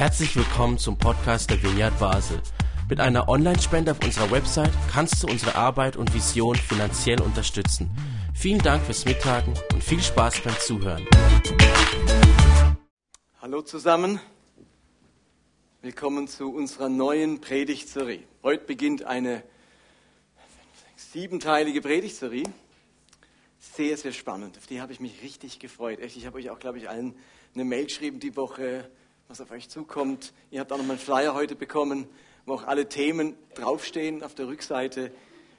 Herzlich willkommen zum Podcast der Vineyard Basel. Mit einer Online-Spende auf unserer Website kannst du unsere Arbeit und Vision finanziell unterstützen. Vielen Dank fürs Mittagen und viel Spaß beim Zuhören. Hallo zusammen. Willkommen zu unserer neuen Predigtserie. Heute beginnt eine siebenteilige Predigtserie. Sehr, sehr spannend. Auf die habe ich mich richtig gefreut. Ich habe euch auch, glaube ich, allen eine Mail geschrieben die Woche, was auf euch zukommt. Ihr habt auch noch mal einen Flyer heute bekommen, wo auch alle Themen draufstehen auf der Rückseite.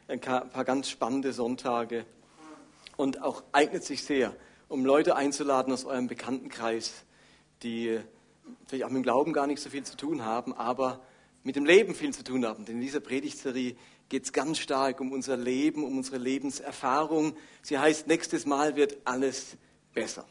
Ein paar ganz spannende Sonntage. Und auch eignet sich sehr, um Leute einzuladen aus eurem Bekanntenkreis, die vielleicht auch mit dem Glauben gar nicht so viel zu tun haben, aber mit dem Leben viel zu tun haben. Denn in dieser Predigtserie geht es ganz stark um unser Leben, um unsere Lebenserfahrung. Sie heißt, nächstes Mal wird alles besser.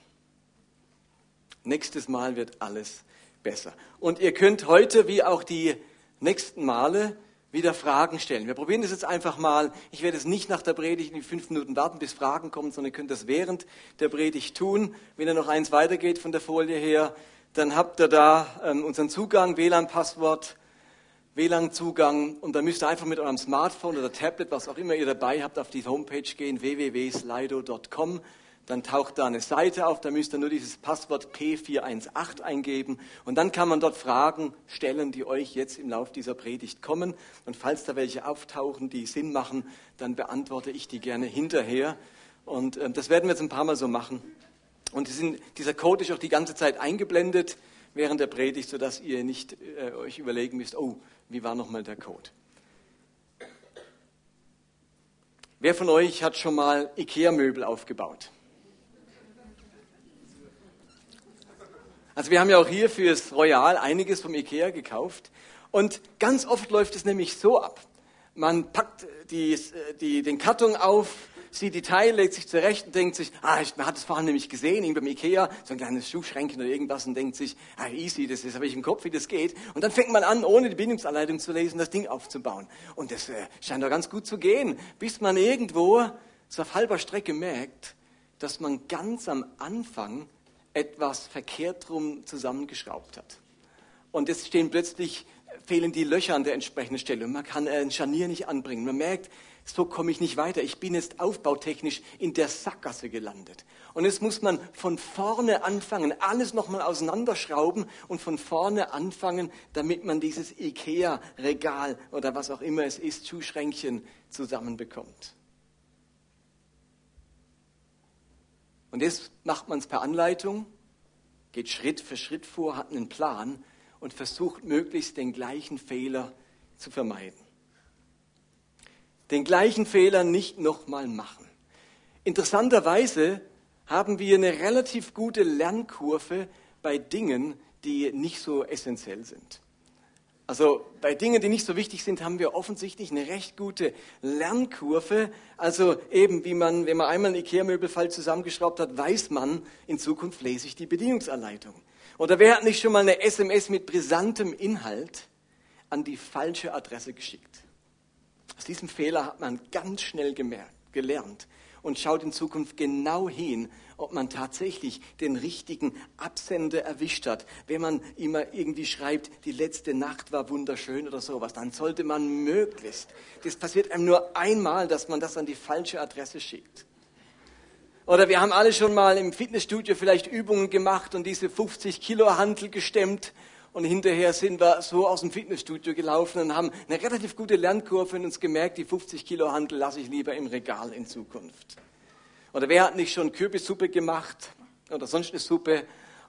Nächstes Mal wird alles besser. Und ihr könnt heute wie auch die nächsten Male wieder Fragen stellen. Wir probieren das jetzt einfach mal. Ich werde es nicht nach der Predigt in die fünf Minuten warten, bis Fragen kommen, sondern ihr könnt das während der Predigt tun. Wenn ihr noch eins weitergeht von der Folie her, dann habt ihr da ähm, unseren Zugang, WLAN-Passwort, WLAN-Zugang und dann müsst ihr einfach mit eurem Smartphone oder Tablet, was auch immer ihr dabei habt, auf die Homepage gehen, www.slido.com dann taucht da eine Seite auf, da müsst ihr nur dieses Passwort P418 eingeben und dann kann man dort Fragen stellen, die euch jetzt im Laufe dieser Predigt kommen. Und falls da welche auftauchen, die Sinn machen, dann beantworte ich die gerne hinterher. Und äh, das werden wir jetzt ein paar Mal so machen. Und sind, dieser Code ist auch die ganze Zeit eingeblendet während der Predigt, sodass ihr nicht äh, euch überlegen müsst, oh, wie war nochmal der Code? Wer von euch hat schon mal IKEA-Möbel aufgebaut? Also wir haben ja auch hier fürs Royal einiges vom Ikea gekauft. Und ganz oft läuft es nämlich so ab. Man packt die, die, den Karton auf, sieht die Teile, legt sich zurecht und denkt sich, ah, man hat es vorhin nämlich gesehen, irgendwie beim Ikea, so ein kleines Schuhschränkchen oder irgendwas und denkt sich, ah, easy, das, das habe ich im Kopf, wie das geht. Und dann fängt man an, ohne die Bindungsanleitung zu lesen, das Ding aufzubauen. Und das äh, scheint doch ganz gut zu gehen, bis man irgendwo so auf halber Strecke merkt, dass man ganz am Anfang etwas verkehrt rum zusammengeschraubt hat. Und jetzt stehen plötzlich, fehlen die Löcher an der entsprechenden Stelle man kann ein Scharnier nicht anbringen. Man merkt, so komme ich nicht weiter. Ich bin jetzt aufbautechnisch in der Sackgasse gelandet. Und jetzt muss man von vorne anfangen, alles nochmal auseinanderschrauben und von vorne anfangen, damit man dieses Ikea-Regal oder was auch immer es ist, Schuhschränkchen zusammenbekommt. Und jetzt macht man es per Anleitung, geht Schritt für Schritt vor, hat einen Plan und versucht möglichst den gleichen Fehler zu vermeiden. Den gleichen Fehler nicht nochmal machen. Interessanterweise haben wir eine relativ gute Lernkurve bei Dingen, die nicht so essentiell sind. Also bei Dingen, die nicht so wichtig sind, haben wir offensichtlich eine recht gute Lernkurve. Also eben, wie man, wenn man einmal einen Ikea-Möbelfall zusammengeschraubt hat, weiß man, in Zukunft lese ich die Bedienungsanleitung. Oder wer hat nicht schon mal eine SMS mit brisantem Inhalt an die falsche Adresse geschickt? Aus diesem Fehler hat man ganz schnell gemerkt, gelernt und schaut in Zukunft genau hin, ob man tatsächlich den richtigen Absender erwischt hat. Wenn man immer irgendwie schreibt, die letzte Nacht war wunderschön oder sowas, dann sollte man möglichst, das passiert einem nur einmal, dass man das an die falsche Adresse schickt. Oder wir haben alle schon mal im Fitnessstudio vielleicht Übungen gemacht und diese 50 Kilo Hantel gestemmt und hinterher sind wir so aus dem Fitnessstudio gelaufen und haben eine relativ gute Lernkurve und uns gemerkt, die 50 Kilo Handel lasse ich lieber im Regal in Zukunft. Oder wer hat nicht schon Kürbissuppe gemacht oder sonst eine Suppe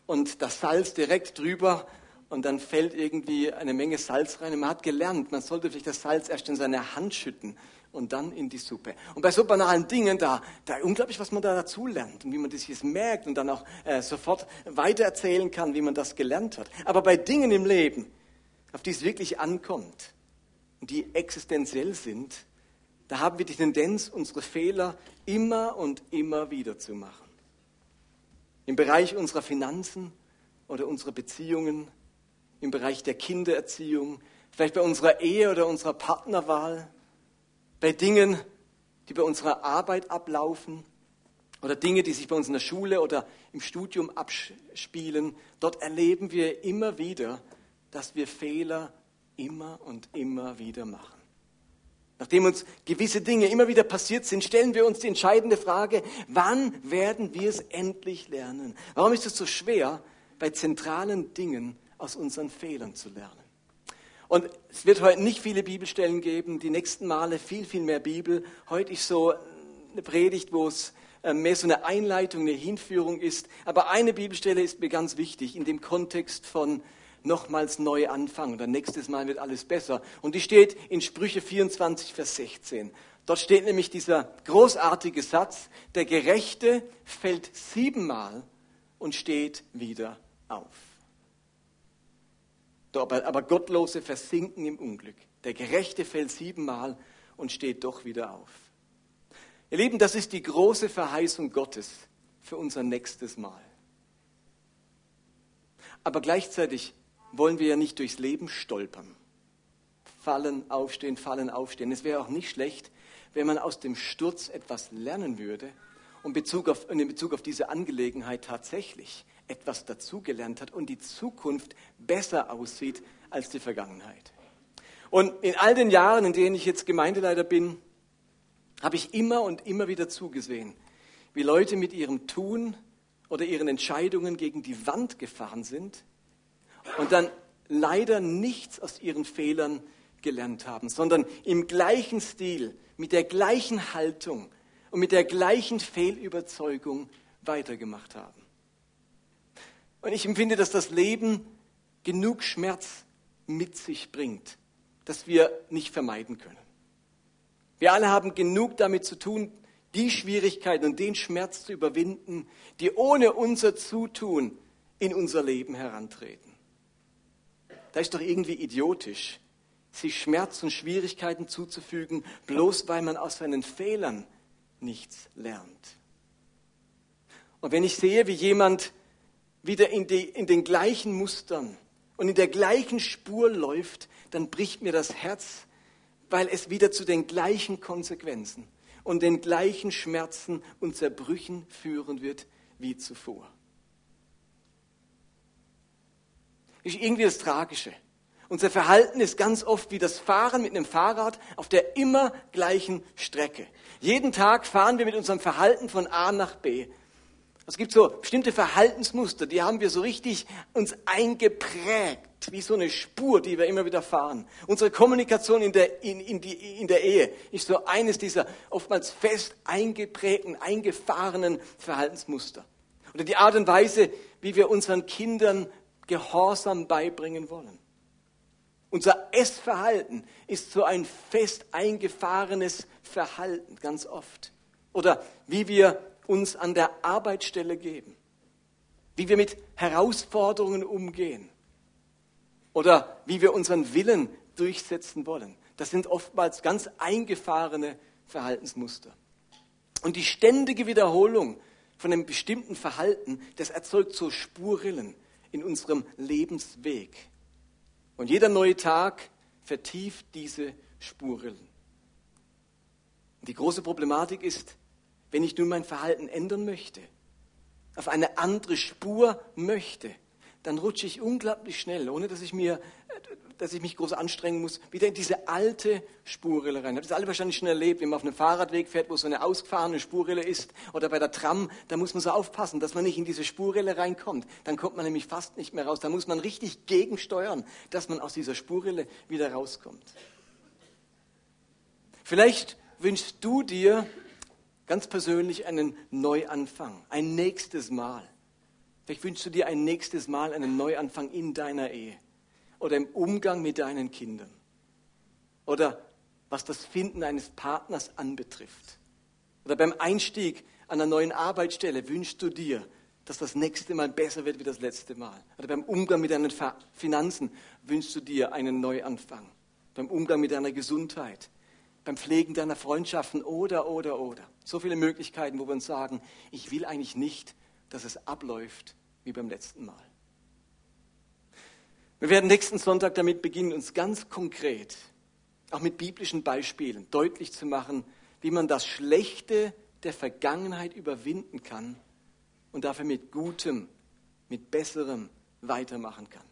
und das Salz direkt drüber und dann fällt irgendwie eine Menge Salz rein. Und man hat gelernt, man sollte vielleicht das Salz erst in seine Hand schütten und dann in die Suppe. Und bei so banalen Dingen, da, da unglaublich, was man da dazu lernt und wie man das jetzt merkt und dann auch äh, sofort weitererzählen kann, wie man das gelernt hat. Aber bei Dingen im Leben, auf die es wirklich ankommt und die existenziell sind, da haben wir die Tendenz, unsere Fehler immer und immer wieder zu machen. Im Bereich unserer Finanzen oder unserer Beziehungen, im Bereich der Kindererziehung, vielleicht bei unserer Ehe oder unserer Partnerwahl, bei Dingen, die bei unserer Arbeit ablaufen oder Dinge, die sich bei uns in der Schule oder im Studium abspielen. Dort erleben wir immer wieder, dass wir Fehler immer und immer wieder machen. Nachdem uns gewisse Dinge immer wieder passiert sind, stellen wir uns die entscheidende Frage, wann werden wir es endlich lernen? Warum ist es so schwer, bei zentralen Dingen aus unseren Fehlern zu lernen? Und es wird heute nicht viele Bibelstellen geben, die nächsten Male viel, viel mehr Bibel. Heute ist so eine Predigt, wo es äh, mehr so eine Einleitung, eine Hinführung ist. Aber eine Bibelstelle ist mir ganz wichtig in dem Kontext von nochmals neu anfangen. Dann nächstes Mal wird alles besser. Und die steht in Sprüche 24, Vers 16. Dort steht nämlich dieser großartige Satz, der Gerechte fällt siebenmal und steht wieder auf. Aber Gottlose versinken im Unglück. Der Gerechte fällt siebenmal und steht doch wieder auf. Ihr Lieben, das ist die große Verheißung Gottes für unser nächstes Mal. Aber gleichzeitig wollen wir ja nicht durchs Leben stolpern. Fallen, aufstehen, fallen, aufstehen. Es wäre auch nicht schlecht, wenn man aus dem Sturz etwas lernen würde und Bezug auf, in Bezug auf diese Angelegenheit tatsächlich etwas dazugelernt hat und die Zukunft besser aussieht als die Vergangenheit. Und in all den Jahren, in denen ich jetzt Gemeindeleiter bin, habe ich immer und immer wieder zugesehen, wie Leute mit ihrem Tun oder ihren Entscheidungen gegen die Wand gefahren sind und dann leider nichts aus ihren Fehlern gelernt haben, sondern im gleichen Stil, mit der gleichen Haltung und mit der gleichen Fehlüberzeugung weitergemacht haben. Und ich empfinde, dass das Leben genug Schmerz mit sich bringt, dass wir nicht vermeiden können. Wir alle haben genug damit zu tun, die Schwierigkeiten und den Schmerz zu überwinden, die ohne unser Zutun in unser Leben herantreten da ist doch irgendwie idiotisch, sich Schmerz und Schwierigkeiten zuzufügen, bloß weil man aus seinen Fehlern nichts lernt. Und wenn ich sehe, wie jemand wieder in, die, in den gleichen Mustern und in der gleichen Spur läuft, dann bricht mir das Herz, weil es wieder zu den gleichen Konsequenzen und den gleichen Schmerzen und Zerbrüchen führen wird wie zuvor. Ist irgendwie das Tragische. Unser Verhalten ist ganz oft wie das Fahren mit einem Fahrrad auf der immer gleichen Strecke. Jeden Tag fahren wir mit unserem Verhalten von A nach B. Es gibt so bestimmte Verhaltensmuster, die haben wir so richtig uns eingeprägt, wie so eine Spur, die wir immer wieder fahren. Unsere Kommunikation in der, in, in, die, in der Ehe ist so eines dieser oftmals fest eingeprägten, eingefahrenen Verhaltensmuster. Oder die Art und Weise, wie wir unseren Kindern Gehorsam beibringen wollen. Unser Essverhalten ist so ein fest eingefahrenes Verhalten ganz oft. Oder wie wir uns an der Arbeitsstelle geben, wie wir mit Herausforderungen umgehen oder wie wir unseren Willen durchsetzen wollen. Das sind oftmals ganz eingefahrene Verhaltensmuster. Und die ständige Wiederholung von einem bestimmten Verhalten, das erzeugt so Spurrillen, in unserem Lebensweg. Und jeder neue Tag vertieft diese Spurrillen. Die große Problematik ist, wenn ich nun mein Verhalten ändern möchte, auf eine andere Spur möchte, dann rutsche ich unglaublich schnell, ohne dass ich mir dass ich mich groß anstrengen muss, wieder in diese alte Spurrille rein. Habt ihr das alle wahrscheinlich schon erlebt, wenn man auf einem Fahrradweg fährt, wo so eine ausgefahrene Spurrille ist, oder bei der Tram, da muss man so aufpassen, dass man nicht in diese Spurrille reinkommt. Dann kommt man nämlich fast nicht mehr raus. Da muss man richtig gegensteuern, dass man aus dieser Spurrille wieder rauskommt. Vielleicht wünschst du dir ganz persönlich einen Neuanfang, ein nächstes Mal. Vielleicht wünschst du dir ein nächstes Mal einen Neuanfang in deiner Ehe oder im Umgang mit deinen Kindern oder was das Finden eines Partners anbetrifft oder beim Einstieg an einer neuen Arbeitsstelle wünschst du dir, dass das nächste Mal besser wird wie das letzte Mal. Oder beim Umgang mit deinen Finanzen wünschst du dir einen Neuanfang. Beim Umgang mit deiner Gesundheit, beim Pflegen deiner Freundschaften oder, oder, oder. So viele Möglichkeiten, wo wir uns sagen, ich will eigentlich nicht, dass es abläuft wie beim letzten Mal. Wir werden nächsten Sonntag damit beginnen, uns ganz konkret, auch mit biblischen Beispielen, deutlich zu machen, wie man das Schlechte der Vergangenheit überwinden kann und dafür mit Gutem, mit Besserem weitermachen kann.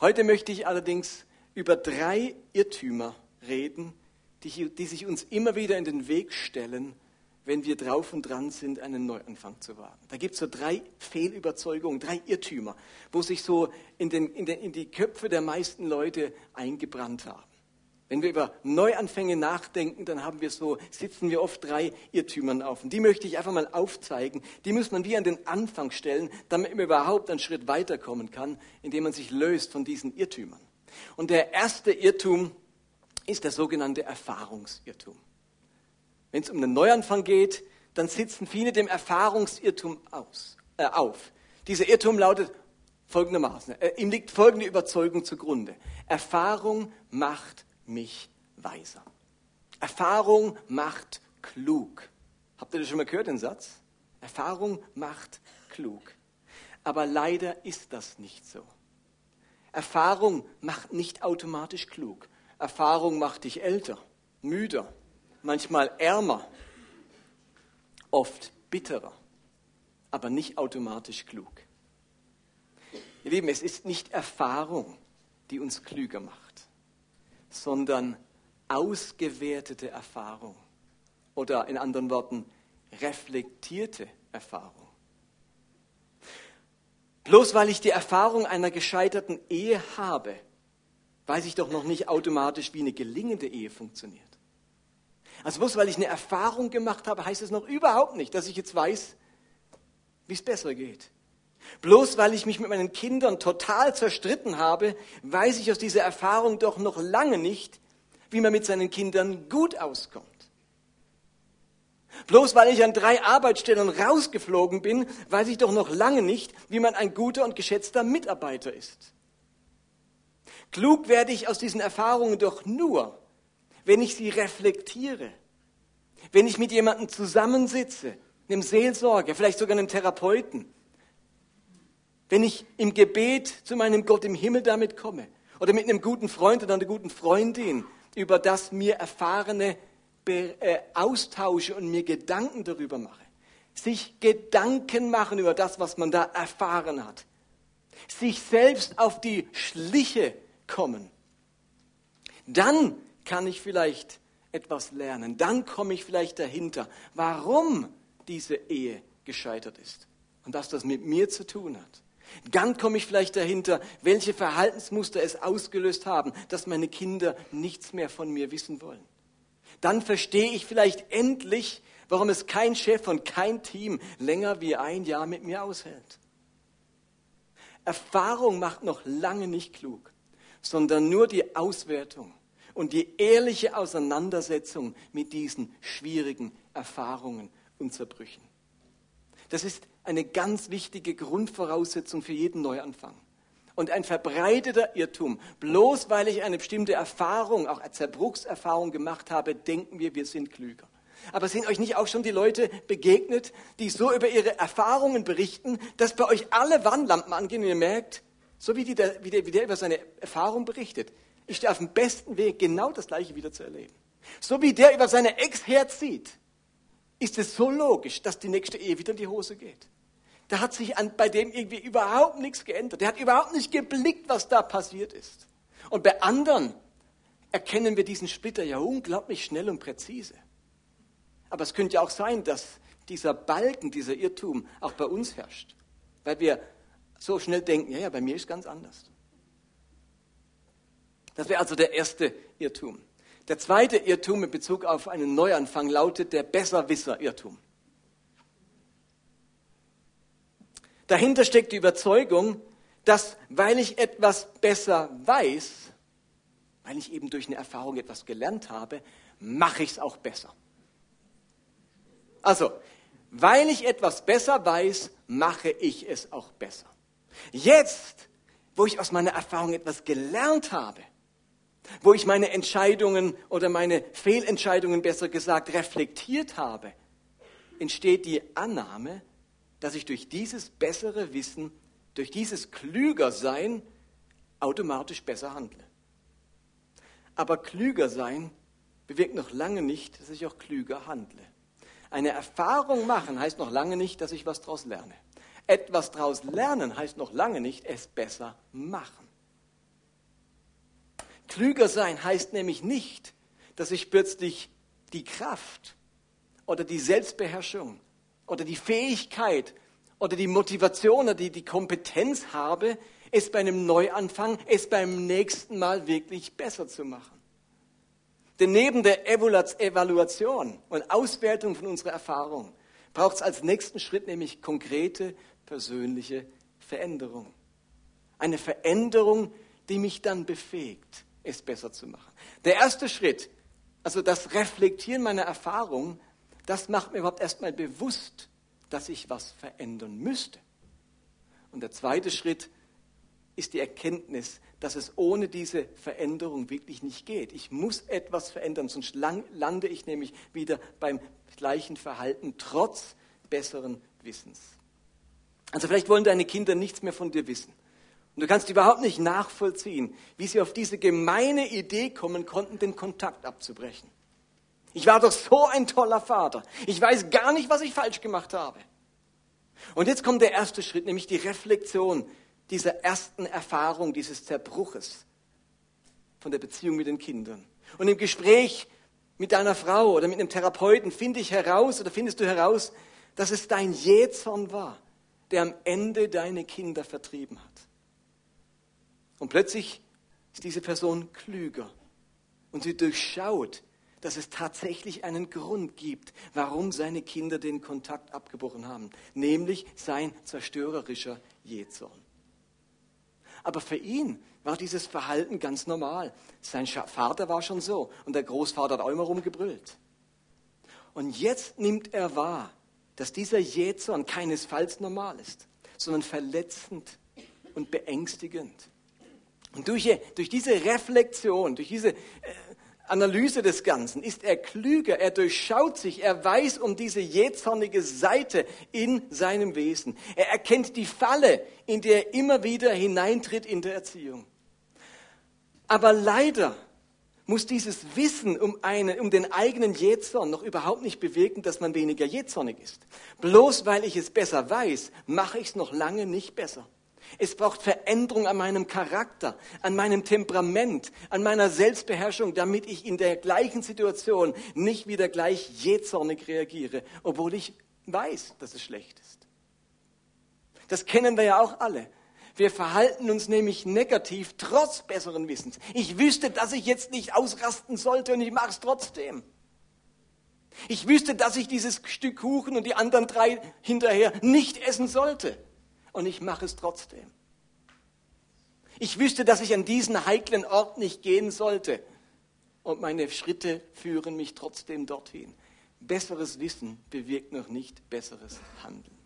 Heute möchte ich allerdings über drei Irrtümer reden, die, die sich uns immer wieder in den Weg stellen, wenn wir drauf und dran sind, einen Neuanfang zu wagen. Da gibt es so drei Fehlüberzeugungen, drei Irrtümer, wo sich so in, den, in, den, in die Köpfe der meisten Leute eingebrannt haben. Wenn wir über Neuanfänge nachdenken, dann haben wir so, sitzen wir oft drei Irrtümern auf. Und die möchte ich einfach mal aufzeigen. Die muss man wie an den Anfang stellen, damit man überhaupt einen Schritt weiterkommen kann, indem man sich löst von diesen Irrtümern. Und der erste Irrtum ist der sogenannte Erfahrungsirrtum. Wenn es um einen Neuanfang geht, dann sitzen viele dem Erfahrungsirrtum aus, äh, auf. Dieser Irrtum lautet folgendermaßen, äh, ihm liegt folgende Überzeugung zugrunde. Erfahrung macht mich weiser. Erfahrung macht klug. Habt ihr das schon mal gehört, den Satz? Erfahrung macht klug. Aber leider ist das nicht so. Erfahrung macht nicht automatisch klug. Erfahrung macht dich älter, müder, manchmal ärmer, oft bitterer, aber nicht automatisch klug. Ihr Lieben, es ist nicht Erfahrung, die uns klüger macht, sondern ausgewertete Erfahrung oder in anderen Worten reflektierte Erfahrung. Bloß weil ich die Erfahrung einer gescheiterten Ehe habe, weiß ich doch noch nicht automatisch, wie eine gelingende Ehe funktioniert. Also bloß weil ich eine Erfahrung gemacht habe, heißt es noch überhaupt nicht, dass ich jetzt weiß, wie es besser geht. Bloß weil ich mich mit meinen Kindern total zerstritten habe, weiß ich aus dieser Erfahrung doch noch lange nicht, wie man mit seinen Kindern gut auskommt. Bloß weil ich an drei Arbeitsstellen rausgeflogen bin, weiß ich doch noch lange nicht, wie man ein guter und geschätzter Mitarbeiter ist. Klug werde ich aus diesen Erfahrungen doch nur, wenn ich sie reflektiere, wenn ich mit jemandem zusammensitze, einem Seelsorger, vielleicht sogar einem Therapeuten, wenn ich im Gebet zu meinem Gott im Himmel damit komme oder mit einem guten Freund oder einer guten Freundin über das mir Erfahrene äh, austausche und mir Gedanken darüber mache. Sich Gedanken machen über das, was man da erfahren hat. Sich selbst auf die Schliche kommen. Dann kann ich vielleicht etwas lernen. Dann komme ich vielleicht dahinter, warum diese Ehe gescheitert ist und dass das mit mir zu tun hat. Dann komme ich vielleicht dahinter, welche Verhaltensmuster es ausgelöst haben, dass meine Kinder nichts mehr von mir wissen wollen. Dann verstehe ich vielleicht endlich, warum es kein Chef und kein Team länger wie ein Jahr mit mir aushält. Erfahrung macht noch lange nicht klug sondern nur die Auswertung und die ehrliche Auseinandersetzung mit diesen schwierigen Erfahrungen und Zerbrüchen. Das ist eine ganz wichtige Grundvoraussetzung für jeden Neuanfang. Und ein verbreiteter Irrtum, bloß weil ich eine bestimmte Erfahrung, auch eine Zerbruchserfahrung gemacht habe, denken wir, wir sind klüger. Aber sind euch nicht auch schon die Leute begegnet, die so über ihre Erfahrungen berichten, dass bei euch alle Warnlampen angehen und ihr merkt, so wie, die, wie, der, wie der über seine Erfahrung berichtet. Ich stehe auf dem besten Weg, genau das Gleiche wieder zu erleben. So wie der über seine Ex herzieht, ist es so logisch, dass die nächste Ehe wieder in die Hose geht. Da hat sich an, bei dem irgendwie überhaupt nichts geändert. Der hat überhaupt nicht geblickt, was da passiert ist. Und bei anderen erkennen wir diesen Splitter ja unglaublich schnell und präzise. Aber es könnte ja auch sein, dass dieser Balken, dieser Irrtum auch bei uns herrscht. Weil wir so schnell denken, ja, ja, bei mir ist ganz anders. Das wäre also der erste Irrtum. Der zweite Irrtum in Bezug auf einen Neuanfang lautet der Besserwisser-Irrtum. Dahinter steckt die Überzeugung, dass weil ich etwas besser weiß, weil ich eben durch eine Erfahrung etwas gelernt habe, mache ich es auch besser. Also, weil ich etwas besser weiß, mache ich es auch besser. Jetzt, wo ich aus meiner Erfahrung etwas gelernt habe, wo ich meine Entscheidungen oder meine Fehlentscheidungen besser gesagt reflektiert habe, entsteht die Annahme, dass ich durch dieses bessere Wissen, durch dieses klüger Sein automatisch besser handle. Aber klüger sein bewirkt noch lange nicht, dass ich auch klüger handle. Eine Erfahrung machen heißt noch lange nicht, dass ich was daraus lerne. Etwas daraus lernen heißt noch lange nicht, es besser machen. Klüger sein heißt nämlich nicht, dass ich plötzlich die Kraft oder die Selbstbeherrschung oder die Fähigkeit oder die Motivation oder die, die Kompetenz habe, es bei einem Neuanfang, es beim nächsten Mal wirklich besser zu machen. Denn neben der Evaluation und Auswertung von unserer Erfahrung braucht es als nächsten Schritt nämlich konkrete persönliche Veränderung. Eine Veränderung, die mich dann befähigt, es besser zu machen. Der erste Schritt, also das Reflektieren meiner Erfahrung, das macht mir überhaupt erstmal bewusst, dass ich was verändern müsste. Und der zweite Schritt ist die Erkenntnis, dass es ohne diese Veränderung wirklich nicht geht. Ich muss etwas verändern, sonst lande ich nämlich wieder beim gleichen Verhalten trotz besseren Wissens. Also vielleicht wollen deine Kinder nichts mehr von dir wissen. Und du kannst überhaupt nicht nachvollziehen, wie sie auf diese gemeine Idee kommen konnten, den Kontakt abzubrechen. Ich war doch so ein toller Vater. Ich weiß gar nicht, was ich falsch gemacht habe. Und jetzt kommt der erste Schritt, nämlich die Reflexion dieser ersten Erfahrung, dieses Zerbruches von der Beziehung mit den Kindern. Und im Gespräch mit deiner Frau oder mit einem Therapeuten finde ich heraus oder findest du heraus, dass es dein Jähzorn war, der am Ende deine Kinder vertrieben hat. Und plötzlich ist diese Person klüger und sie durchschaut, dass es tatsächlich einen Grund gibt, warum seine Kinder den Kontakt abgebrochen haben, nämlich sein zerstörerischer Jähzorn. Aber für ihn war dieses Verhalten ganz normal. Sein Vater war schon so und der Großvater hat auch immer rumgebrüllt. Und jetzt nimmt er wahr, dass dieser Jähzorn keinesfalls normal ist, sondern verletzend und beängstigend. Und durch, durch diese Reflexion, durch diese äh, Analyse des Ganzen ist er klüger, er durchschaut sich, er weiß um diese jähzornige Seite in seinem Wesen. Er erkennt die Falle, in der er immer wieder hineintritt in der Erziehung. Aber leider muss dieses Wissen um, eine, um den eigenen Jähzorn noch überhaupt nicht bewirken, dass man weniger jähzornig ist. Bloß weil ich es besser weiß, mache ich es noch lange nicht besser. Es braucht Veränderung an meinem Charakter, an meinem Temperament, an meiner Selbstbeherrschung, damit ich in der gleichen Situation nicht wieder gleich jähzornig reagiere, obwohl ich weiß, dass es schlecht ist. Das kennen wir ja auch alle. Wir verhalten uns nämlich negativ trotz besseren Wissens. Ich wüsste, dass ich jetzt nicht ausrasten sollte und ich mache es trotzdem. Ich wüsste, dass ich dieses Stück Kuchen und die anderen drei hinterher nicht essen sollte und ich mache es trotzdem. Ich wüsste, dass ich an diesen heiklen Ort nicht gehen sollte und meine Schritte führen mich trotzdem dorthin. Besseres Wissen bewirkt noch nicht besseres Handeln.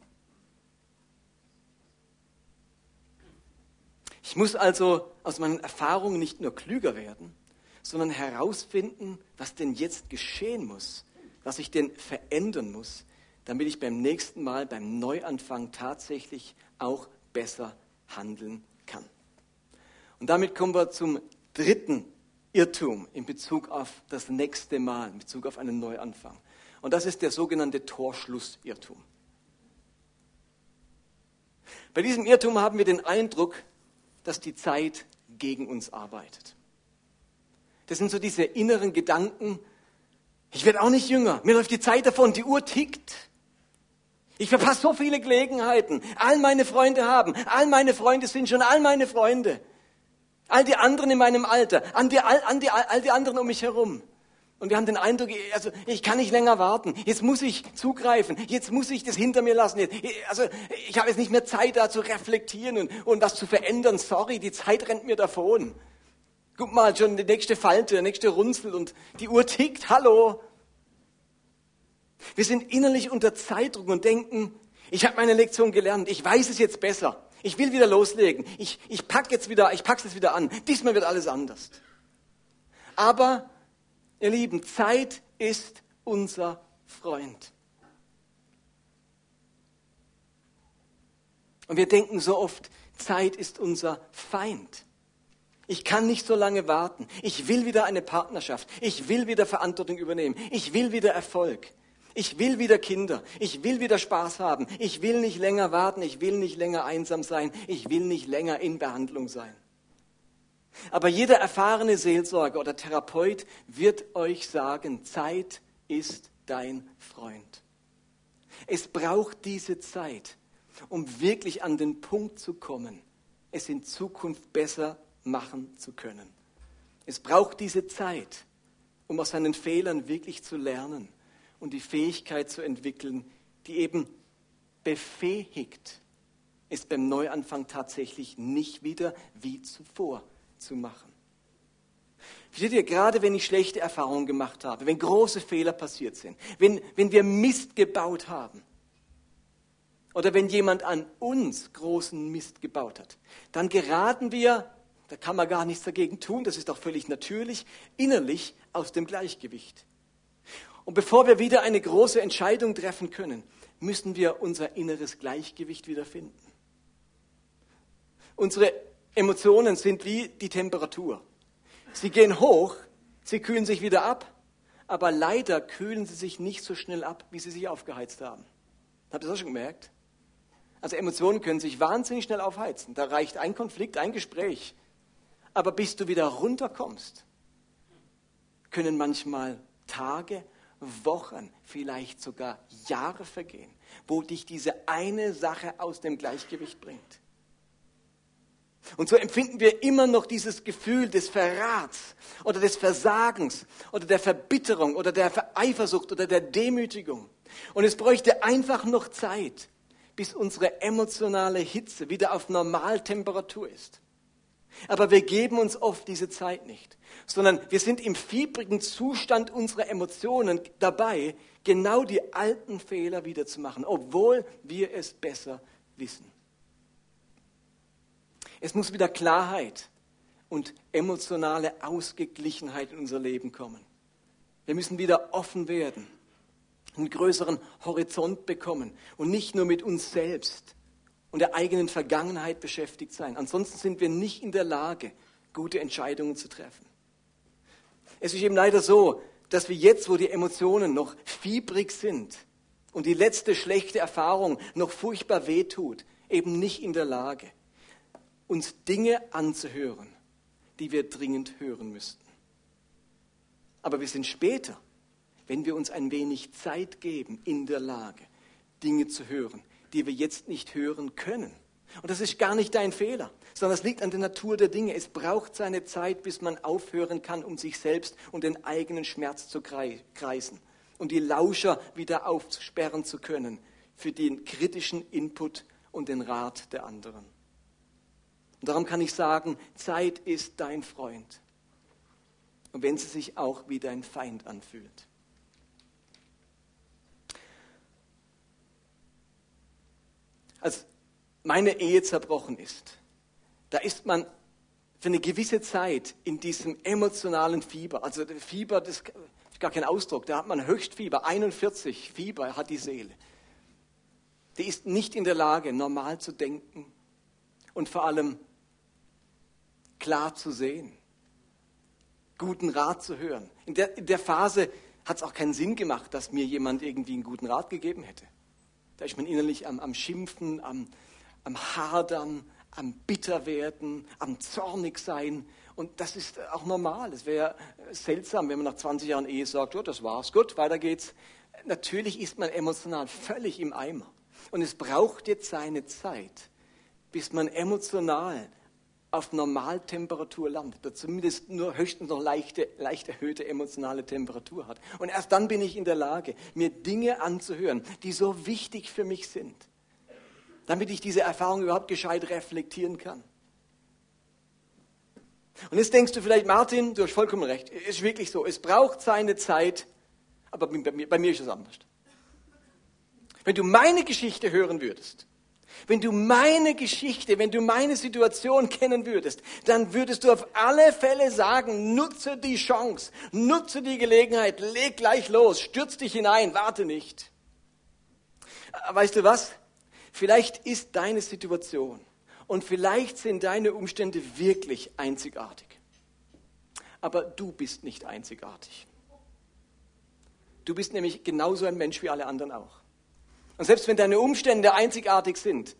Ich muss also aus meinen Erfahrungen nicht nur klüger werden, sondern herausfinden, was denn jetzt geschehen muss, was ich denn verändern muss, damit ich beim nächsten Mal, beim Neuanfang tatsächlich auch besser handeln kann. Und damit kommen wir zum dritten Irrtum in Bezug auf das nächste Mal, in Bezug auf einen Neuanfang. Und das ist der sogenannte Torschlussirrtum. Bei diesem Irrtum haben wir den Eindruck, dass die Zeit gegen uns arbeitet. Das sind so diese inneren Gedanken, ich werde auch nicht jünger, mir läuft die Zeit davon, die Uhr tickt. Ich verpasse so viele Gelegenheiten. All meine Freunde haben, all meine Freunde sind schon all meine Freunde. All die anderen in meinem Alter, an die, all, an die, all die anderen um mich herum. Und wir haben den Eindruck, also ich kann nicht länger warten. Jetzt muss ich zugreifen. Jetzt muss ich das hinter mir lassen. Also ich habe jetzt nicht mehr Zeit, da zu reflektieren und, und was zu verändern. Sorry, die Zeit rennt mir davon. Guck mal, schon die nächste Falte, der nächste Runzel und die Uhr tickt. Hallo. Wir sind innerlich unter Zeitdruck und denken, ich habe meine Lektion gelernt, ich weiß es jetzt besser. Ich will wieder loslegen. Ich, ich pack jetzt wieder, ich pack's jetzt wieder an. Diesmal wird alles anders. Aber, ihr Lieben, Zeit ist unser Freund. Und wir denken so oft, Zeit ist unser Feind. Ich kann nicht so lange warten. Ich will wieder eine Partnerschaft. Ich will wieder Verantwortung übernehmen. Ich will wieder Erfolg. Ich will wieder Kinder. Ich will wieder Spaß haben. Ich will nicht länger warten. Ich will nicht länger einsam sein. Ich will nicht länger in Behandlung sein. Aber jeder erfahrene Seelsorger oder Therapeut wird euch sagen, Zeit ist dein Freund. Es braucht diese Zeit, um wirklich an den Punkt zu kommen, es in Zukunft besser machen zu können. Es braucht diese Zeit, um aus seinen Fehlern wirklich zu lernen und die Fähigkeit zu entwickeln, die eben befähigt, es beim Neuanfang tatsächlich nicht wieder wie zuvor zu machen. Versteht ihr, gerade wenn ich schlechte Erfahrungen gemacht habe, wenn große Fehler passiert sind, wenn, wenn wir Mist gebaut haben, oder wenn jemand an uns großen Mist gebaut hat, dann geraten wir, da kann man gar nichts dagegen tun, das ist auch völlig natürlich, innerlich aus dem Gleichgewicht. Und bevor wir wieder eine große Entscheidung treffen können, müssen wir unser inneres Gleichgewicht wiederfinden. Unsere Emotionen sind wie die Temperatur. Sie gehen hoch, sie kühlen sich wieder ab, aber leider kühlen sie sich nicht so schnell ab, wie sie sich aufgeheizt haben. Habt ihr das auch schon gemerkt? Also Emotionen können sich wahnsinnig schnell aufheizen. Da reicht ein Konflikt, ein Gespräch. Aber bis du wieder runterkommst, können manchmal Tage, Wochen, vielleicht sogar Jahre vergehen, wo dich diese eine Sache aus dem Gleichgewicht bringt. Und so empfinden wir immer noch dieses Gefühl des Verrats oder des Versagens oder der Verbitterung oder der Eifersucht oder der Demütigung. Und es bräuchte einfach noch Zeit, bis unsere emotionale Hitze wieder auf Normaltemperatur ist. Aber wir geben uns oft diese Zeit nicht, sondern wir sind im fiebrigen Zustand unserer Emotionen dabei, genau die alten Fehler wiederzumachen, obwohl wir es besser wissen. Es muss wieder Klarheit und emotionale Ausgeglichenheit in unser Leben kommen. Wir müssen wieder offen werden einen größeren Horizont bekommen und nicht nur mit uns selbst und der eigenen Vergangenheit beschäftigt sein. Ansonsten sind wir nicht in der Lage, gute Entscheidungen zu treffen. Es ist eben leider so, dass wir jetzt, wo die Emotionen noch fiebrig sind und die letzte schlechte Erfahrung noch furchtbar wehtut, eben nicht in der Lage, uns Dinge anzuhören, die wir dringend hören müssten. Aber wir sind später wenn wir uns ein wenig Zeit geben, in der Lage, Dinge zu hören, die wir jetzt nicht hören können. Und das ist gar nicht dein Fehler, sondern es liegt an der Natur der Dinge. Es braucht seine Zeit, bis man aufhören kann, um sich selbst und den eigenen Schmerz zu kreisen und die Lauscher wieder aufsperren zu können für den kritischen Input und den Rat der anderen. Und darum kann ich sagen, Zeit ist dein Freund. Und wenn sie sich auch wie dein Feind anfühlt. Als meine Ehe zerbrochen ist, da ist man für eine gewisse Zeit in diesem emotionalen Fieber. Also Fieber, das ist gar kein Ausdruck, da hat man Höchstfieber, 41 Fieber hat die Seele. Die ist nicht in der Lage, normal zu denken und vor allem klar zu sehen, guten Rat zu hören. In der, in der Phase hat es auch keinen Sinn gemacht, dass mir jemand irgendwie einen guten Rat gegeben hätte. Da ist man innerlich am, am Schimpfen, am, am Hadern, am Bitterwerden, am Zornig sein. Und das ist auch normal. Es wäre seltsam, wenn man nach 20 Jahren Ehe sagt, oh, das war's, gut, weiter geht's. Natürlich ist man emotional völlig im Eimer. Und es braucht jetzt seine Zeit, bis man emotional auf Normaltemperatur landet, oder zumindest nur höchstens noch leichte, leicht erhöhte emotionale Temperatur hat. Und erst dann bin ich in der Lage, mir Dinge anzuhören, die so wichtig für mich sind, damit ich diese Erfahrung überhaupt gescheit reflektieren kann. Und jetzt denkst du vielleicht, Martin, du hast vollkommen recht, ist wirklich so, es braucht seine Zeit, aber bei mir, bei mir ist es anders. Wenn du meine Geschichte hören würdest, wenn du meine Geschichte, wenn du meine Situation kennen würdest, dann würdest du auf alle Fälle sagen, nutze die Chance, nutze die Gelegenheit, leg gleich los, stürz dich hinein, warte nicht. Weißt du was? Vielleicht ist deine Situation und vielleicht sind deine Umstände wirklich einzigartig. Aber du bist nicht einzigartig. Du bist nämlich genauso ein Mensch wie alle anderen auch. Und selbst wenn deine Umstände einzigartig sind,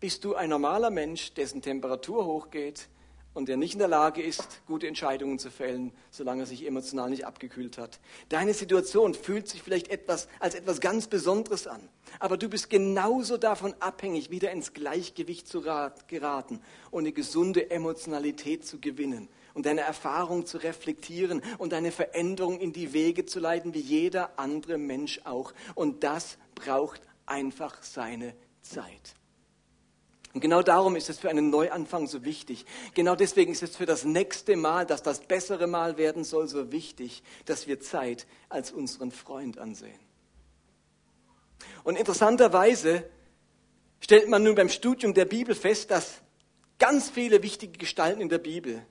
bist du ein normaler Mensch, dessen Temperatur hochgeht und der nicht in der Lage ist, gute Entscheidungen zu fällen, solange er sich emotional nicht abgekühlt hat. Deine Situation fühlt sich vielleicht etwas, als etwas ganz Besonderes an, aber du bist genauso davon abhängig, wieder ins Gleichgewicht zu geraten und eine gesunde Emotionalität zu gewinnen und deine Erfahrung zu reflektieren und deine Veränderung in die Wege zu leiten, wie jeder andere Mensch auch. Und das braucht einfach seine Zeit. Und genau darum ist es für einen Neuanfang so wichtig. Genau deswegen ist es für das nächste Mal, dass das bessere Mal werden soll, so wichtig, dass wir Zeit als unseren Freund ansehen. Und interessanterweise stellt man nun beim Studium der Bibel fest, dass ganz viele wichtige Gestalten in der Bibel,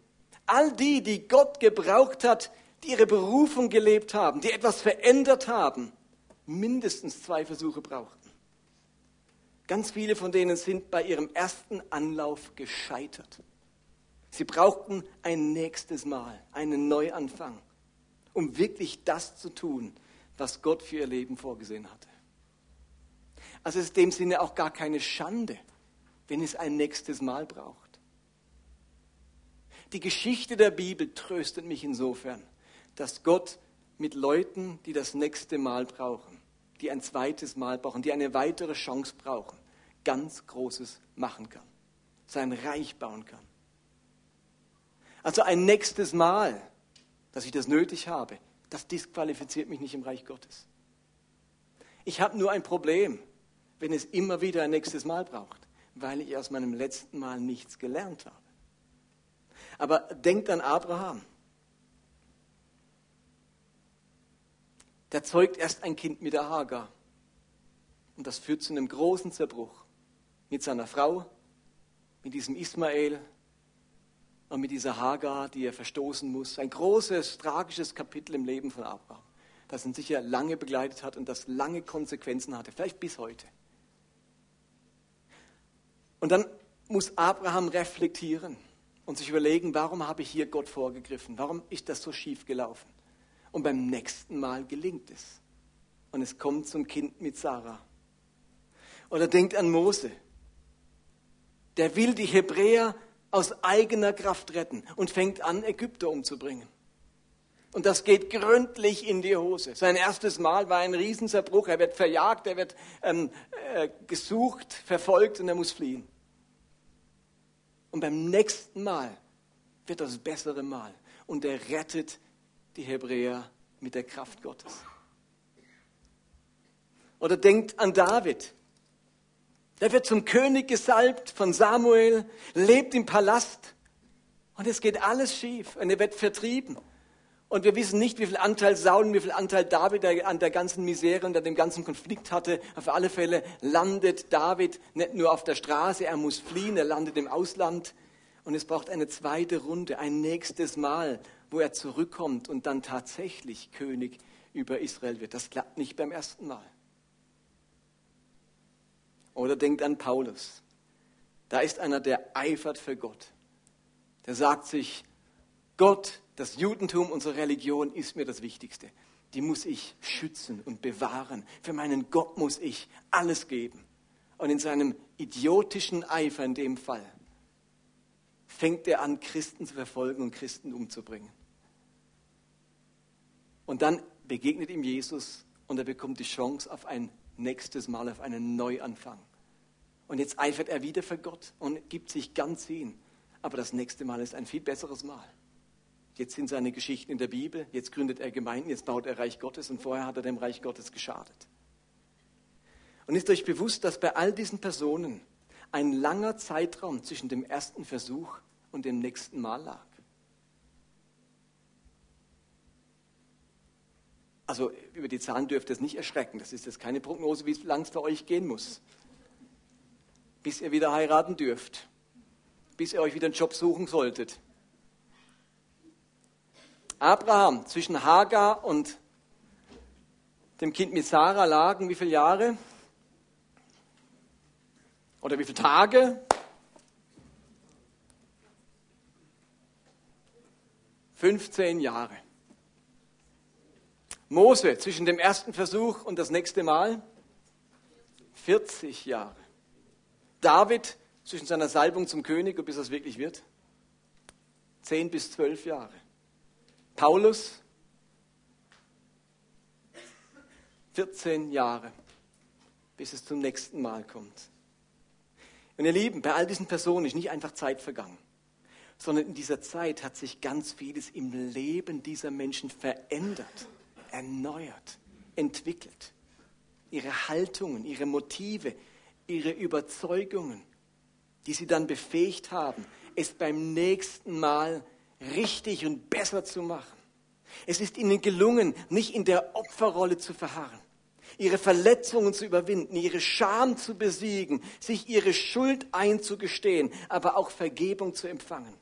all die, die Gott gebraucht hat, die ihre Berufung gelebt haben, die etwas verändert haben, mindestens zwei Versuche brauchten. Ganz viele von denen sind bei ihrem ersten Anlauf gescheitert. Sie brauchten ein nächstes Mal, einen Neuanfang, um wirklich das zu tun, was Gott für ihr Leben vorgesehen hatte. Also es ist in dem Sinne auch gar keine Schande, wenn es ein nächstes Mal braucht. Die Geschichte der Bibel tröstet mich insofern, dass Gott mit Leuten, die das nächste Mal brauchen, die ein zweites Mal brauchen, die eine weitere Chance brauchen, ganz Großes machen kann, sein Reich bauen kann. Also ein nächstes Mal, dass ich das nötig habe, das disqualifiziert mich nicht im Reich Gottes. Ich habe nur ein Problem, wenn es immer wieder ein nächstes Mal braucht, weil ich aus meinem letzten Mal nichts gelernt habe. Aber denkt an Abraham. Der zeugt erst ein Kind mit der Hagar. Und das führt zu einem großen Zerbruch mit seiner Frau, mit diesem Ismael und mit dieser Hagar, die er verstoßen muss. Ein großes, tragisches Kapitel im Leben von Abraham, das ihn sicher lange begleitet hat und das lange Konsequenzen hatte, vielleicht bis heute. Und dann muss Abraham reflektieren und sich überlegen, warum habe ich hier Gott vorgegriffen? Warum ist das so schief gelaufen? Und beim nächsten Mal gelingt es. Und es kommt zum Kind mit Sarah. Oder denkt an Mose. Der will die Hebräer aus eigener Kraft retten und fängt an, Ägypter umzubringen. Und das geht gründlich in die Hose. Sein erstes Mal war ein Riesenzerbruch. Er wird verjagt, er wird ähm, äh, gesucht, verfolgt und er muss fliehen. Und beim nächsten Mal wird das bessere Mal. Und er rettet die Hebräer mit der Kraft Gottes. Oder denkt an David. Der wird zum König gesalbt von Samuel, lebt im Palast und es geht alles schief und er wird vertrieben. Und wir wissen nicht, wie viel Anteil Saul und wie viel Anteil David an der ganzen Misere und an dem ganzen Konflikt hatte. Auf alle Fälle landet David nicht nur auf der Straße, er muss fliehen, er landet im Ausland. Und es braucht eine zweite Runde, ein nächstes Mal, wo er zurückkommt und dann tatsächlich König über Israel wird. Das klappt nicht beim ersten Mal. Oder denkt an Paulus. Da ist einer, der eifert für Gott. Der sagt sich, Gott, das Judentum, unsere Religion ist mir das Wichtigste. Die muss ich schützen und bewahren. Für meinen Gott muss ich alles geben. Und in seinem idiotischen Eifer in dem Fall fängt er an, Christen zu verfolgen und Christen umzubringen. Und dann begegnet ihm Jesus und er bekommt die Chance auf ein nächstes Mal, auf einen Neuanfang. Und jetzt eifert er wieder für Gott und gibt sich ganz hin. Aber das nächste Mal ist ein viel besseres Mal. Jetzt sind seine Geschichten in der Bibel, jetzt gründet er Gemeinden, jetzt baut er Reich Gottes und vorher hat er dem Reich Gottes geschadet. Und ist euch bewusst, dass bei all diesen Personen ein langer Zeitraum zwischen dem ersten Versuch und dem nächsten Mal lag. Also über die Zahlen dürft ihr es nicht erschrecken. Das ist jetzt keine Prognose, wie lang es für euch gehen muss. Bis ihr wieder heiraten dürft. Bis ihr euch wieder einen Job suchen solltet. Abraham zwischen Hagar und dem Kind mit Sarah lagen wie viele Jahre? Oder wie viele Tage? 15 Jahre. Mose zwischen dem ersten Versuch und das nächste Mal 40 Jahre. David zwischen seiner Salbung zum König und bis es wirklich wird Zehn bis zwölf Jahre. Paulus 14 Jahre, bis es zum nächsten Mal kommt. Und ihr Lieben, bei all diesen Personen ist nicht einfach Zeit vergangen, sondern in dieser Zeit hat sich ganz vieles im Leben dieser Menschen verändert, erneuert, entwickelt. Ihre Haltungen, ihre Motive, ihre Überzeugungen, die sie dann befähigt haben, es beim nächsten Mal richtig und besser zu machen. Es ist ihnen gelungen, nicht in der Opferrolle zu verharren, ihre Verletzungen zu überwinden, ihre Scham zu besiegen, sich ihre Schuld einzugestehen, aber auch Vergebung zu empfangen.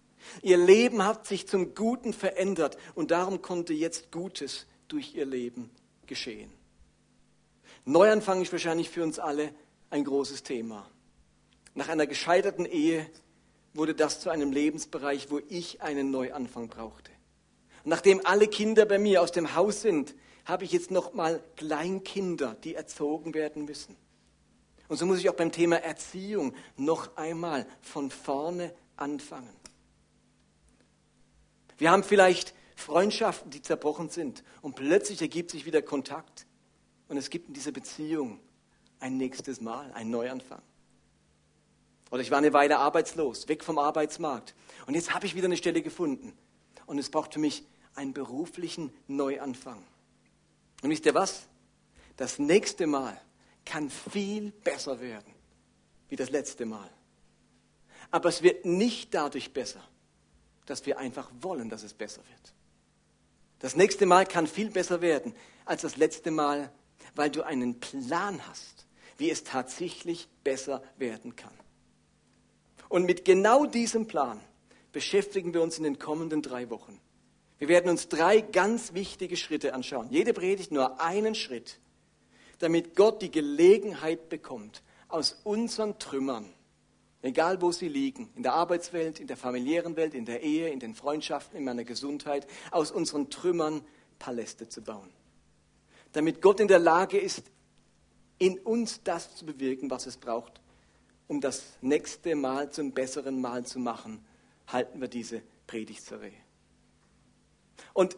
Ihr Leben hat sich zum Guten verändert und darum konnte jetzt Gutes durch ihr Leben geschehen. Neuanfang ist wahrscheinlich für uns alle ein großes Thema. Nach einer gescheiterten Ehe wurde das zu einem Lebensbereich, wo ich einen Neuanfang brauchte. Nachdem alle Kinder bei mir aus dem Haus sind, habe ich jetzt noch mal Kleinkinder, die erzogen werden müssen. Und so muss ich auch beim Thema Erziehung noch einmal von vorne anfangen. Wir haben vielleicht Freundschaften, die zerbrochen sind und plötzlich ergibt sich wieder Kontakt und es gibt in dieser Beziehung ein nächstes Mal, ein Neuanfang. Oder ich war eine Weile arbeitslos, weg vom Arbeitsmarkt und jetzt habe ich wieder eine Stelle gefunden und es braucht für mich einen beruflichen Neuanfang. Und wisst ihr was? Das nächste Mal kann viel besser werden wie das letzte Mal. Aber es wird nicht dadurch besser, dass wir einfach wollen, dass es besser wird. Das nächste Mal kann viel besser werden als das letzte Mal, weil du einen Plan hast, wie es tatsächlich besser werden kann. Und mit genau diesem Plan beschäftigen wir uns in den kommenden drei Wochen. Wir werden uns drei ganz wichtige Schritte anschauen. Jede Predigt nur einen Schritt, damit Gott die Gelegenheit bekommt, aus unseren Trümmern, egal wo sie liegen, in der Arbeitswelt, in der familiären Welt, in der Ehe, in den Freundschaften, in meiner Gesundheit, aus unseren Trümmern Paläste zu bauen. Damit Gott in der Lage ist, in uns das zu bewirken, was es braucht, um das nächste Mal zum besseren Mal zu machen, halten wir diese Predigtserie. Und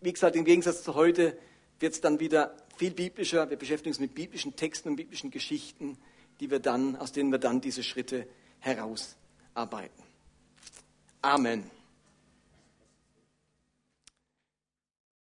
wie gesagt, im Gegensatz zu heute wird es dann wieder viel biblischer. Wir beschäftigen uns mit biblischen Texten und biblischen Geschichten, die wir dann, aus denen wir dann diese Schritte herausarbeiten. Amen.